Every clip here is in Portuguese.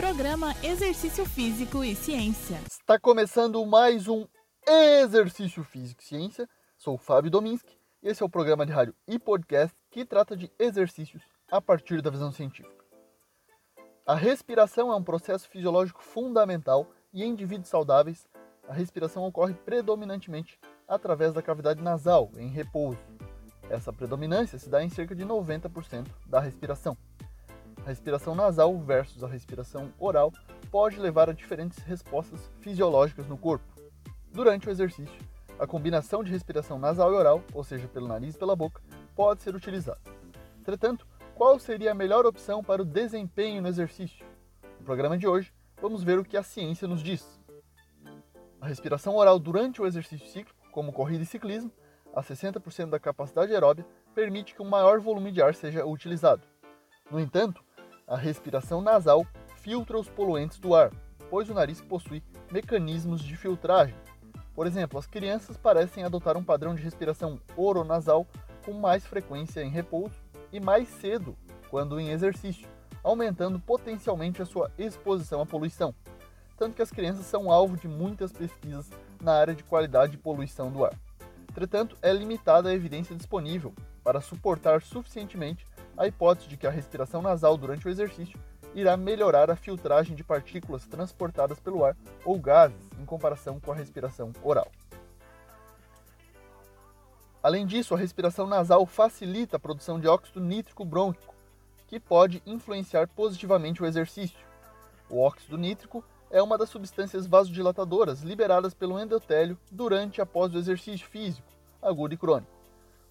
Programa Exercício Físico e Ciência. Está começando mais um Exercício Físico e Ciência. Sou o Fábio Dominski e esse é o programa de rádio e podcast que trata de exercícios a partir da visão científica. A respiração é um processo fisiológico fundamental e em indivíduos saudáveis, a respiração ocorre predominantemente através da cavidade nasal, em repouso. Essa predominância se dá em cerca de 90% da respiração. A respiração nasal versus a respiração oral pode levar a diferentes respostas fisiológicas no corpo. Durante o exercício, a combinação de respiração nasal e oral, ou seja, pelo nariz e pela boca, pode ser utilizada. Entretanto, qual seria a melhor opção para o desempenho no exercício? No programa de hoje, vamos ver o que a ciência nos diz. A respiração oral durante o exercício cíclico, como corrida e ciclismo, a 60% da capacidade aeróbia, permite que um maior volume de ar seja utilizado. No entanto, a respiração nasal filtra os poluentes do ar, pois o nariz possui mecanismos de filtragem. Por exemplo, as crianças parecem adotar um padrão de respiração oronasal com mais frequência em repouso e mais cedo quando em exercício, aumentando potencialmente a sua exposição à poluição. Tanto que as crianças são alvo de muitas pesquisas na área de qualidade de poluição do ar. Entretanto, é limitada a evidência disponível para suportar suficientemente a hipótese de que a respiração nasal durante o exercício irá melhorar a filtragem de partículas transportadas pelo ar ou gases em comparação com a respiração oral. Além disso, a respiração nasal facilita a produção de óxido nítrico brônquico, que pode influenciar positivamente o exercício. O óxido nítrico é uma das substâncias vasodilatadoras liberadas pelo endotélio durante e após o exercício físico, agudo e crônico.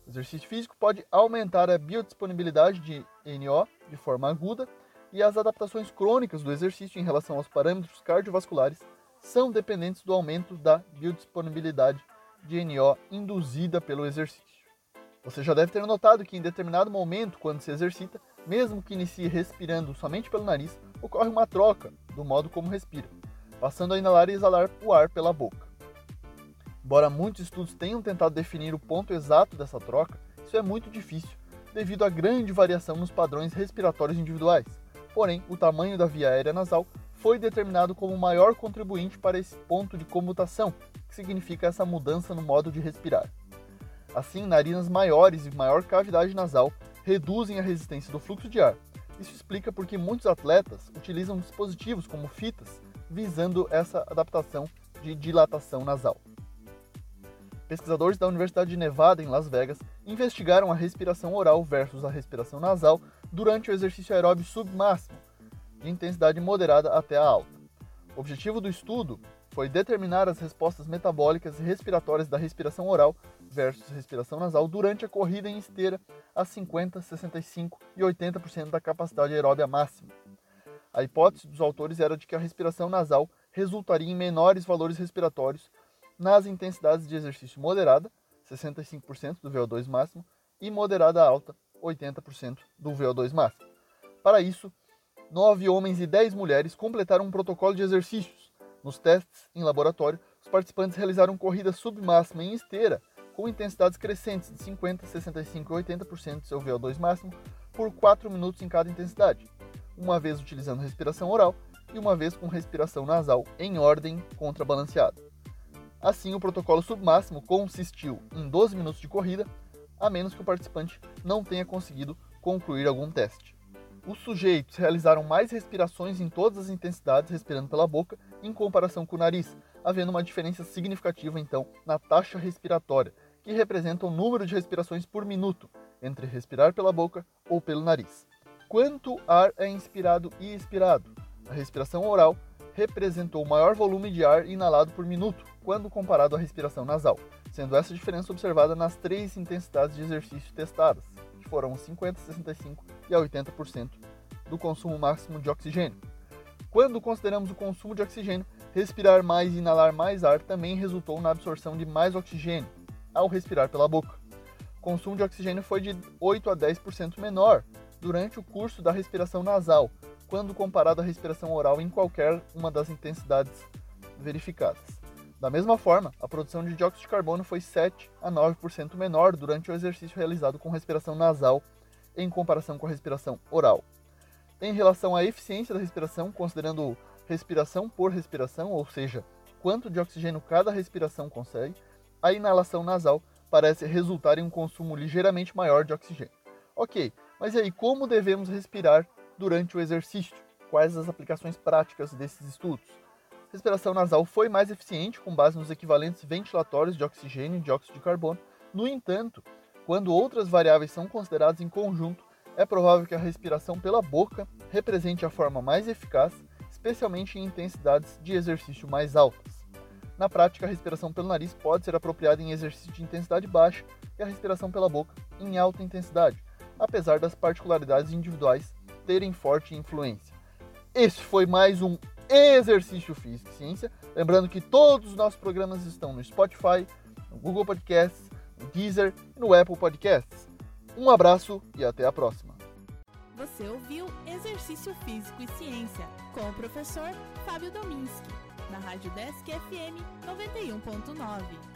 Exercício físico pode aumentar a biodisponibilidade de NO de forma aguda e as adaptações crônicas do exercício em relação aos parâmetros cardiovasculares são dependentes do aumento da biodisponibilidade de NO induzida pelo exercício. Você já deve ter notado que em determinado momento, quando se exercita, mesmo que inicie respirando somente pelo nariz, ocorre uma troca do modo como respira, passando a inalar e exalar o ar pela boca. Embora muitos estudos tenham tentado definir o ponto exato dessa troca, isso é muito difícil devido à grande variação nos padrões respiratórios individuais. Porém, o tamanho da via aérea nasal foi determinado como o maior contribuinte para esse ponto de comutação, que significa essa mudança no modo de respirar. Assim, narinas maiores e maior cavidade nasal reduzem a resistência do fluxo de ar. Isso explica porque muitos atletas utilizam dispositivos como fitas visando essa adaptação de dilatação nasal pesquisadores da Universidade de Nevada, em Las Vegas, investigaram a respiração oral versus a respiração nasal durante o exercício aeróbio submáximo, de intensidade moderada até a alta. O objetivo do estudo foi determinar as respostas metabólicas e respiratórias da respiração oral versus respiração nasal durante a corrida em esteira a 50, 65 e 80% da capacidade aeróbia máxima. A hipótese dos autores era de que a respiração nasal resultaria em menores valores respiratórios nas intensidades de exercício moderada, 65% do VO2 máximo, e moderada alta, 80% do VO2 máximo. Para isso, nove homens e dez mulheres completaram um protocolo de exercícios. Nos testes em laboratório, os participantes realizaram corrida submáxima em esteira, com intensidades crescentes de 50%, 65% e 80% do seu VO2 máximo por 4 minutos em cada intensidade, uma vez utilizando respiração oral e uma vez com respiração nasal em ordem contrabalanceada. Assim, o protocolo submáximo consistiu em 12 minutos de corrida, a menos que o participante não tenha conseguido concluir algum teste. Os sujeitos realizaram mais respirações em todas as intensidades respirando pela boca em comparação com o nariz, havendo uma diferença significativa então na taxa respiratória, que representa o número de respirações por minuto entre respirar pela boca ou pelo nariz. Quanto ar é inspirado e expirado? A respiração oral representou o maior volume de ar inalado por minuto, quando comparado à respiração nasal, sendo essa diferença observada nas três intensidades de exercício testadas, que foram 50%, 65% e a 80% do consumo máximo de oxigênio. Quando consideramos o consumo de oxigênio, respirar mais e inalar mais ar também resultou na absorção de mais oxigênio ao respirar pela boca. O consumo de oxigênio foi de 8 a 10% menor durante o curso da respiração nasal, quando comparado à respiração oral em qualquer uma das intensidades verificadas. Da mesma forma, a produção de dióxido de carbono foi 7 a 9% menor durante o exercício realizado com respiração nasal em comparação com a respiração oral. Em relação à eficiência da respiração, considerando respiração por respiração, ou seja, quanto de oxigênio cada respiração consegue, a inalação nasal parece resultar em um consumo ligeiramente maior de oxigênio. Ok, mas e aí como devemos respirar durante o exercício? Quais as aplicações práticas desses estudos? Respiração nasal foi mais eficiente com base nos equivalentes ventilatórios de oxigênio e dióxido de carbono. No entanto, quando outras variáveis são consideradas em conjunto, é provável que a respiração pela boca represente a forma mais eficaz, especialmente em intensidades de exercício mais altas. Na prática, a respiração pelo nariz pode ser apropriada em exercício de intensidade baixa e a respiração pela boca em alta intensidade, apesar das particularidades individuais terem forte influência. Esse foi mais um Exercício Físico e Ciência. Lembrando que todos os nossos programas estão no Spotify, no Google Podcasts, no Deezer e no Apple Podcasts. Um abraço e até a próxima. Você ouviu Exercício Físico e Ciência com o professor Fábio Dominski na Rádio Desk FM 91.9.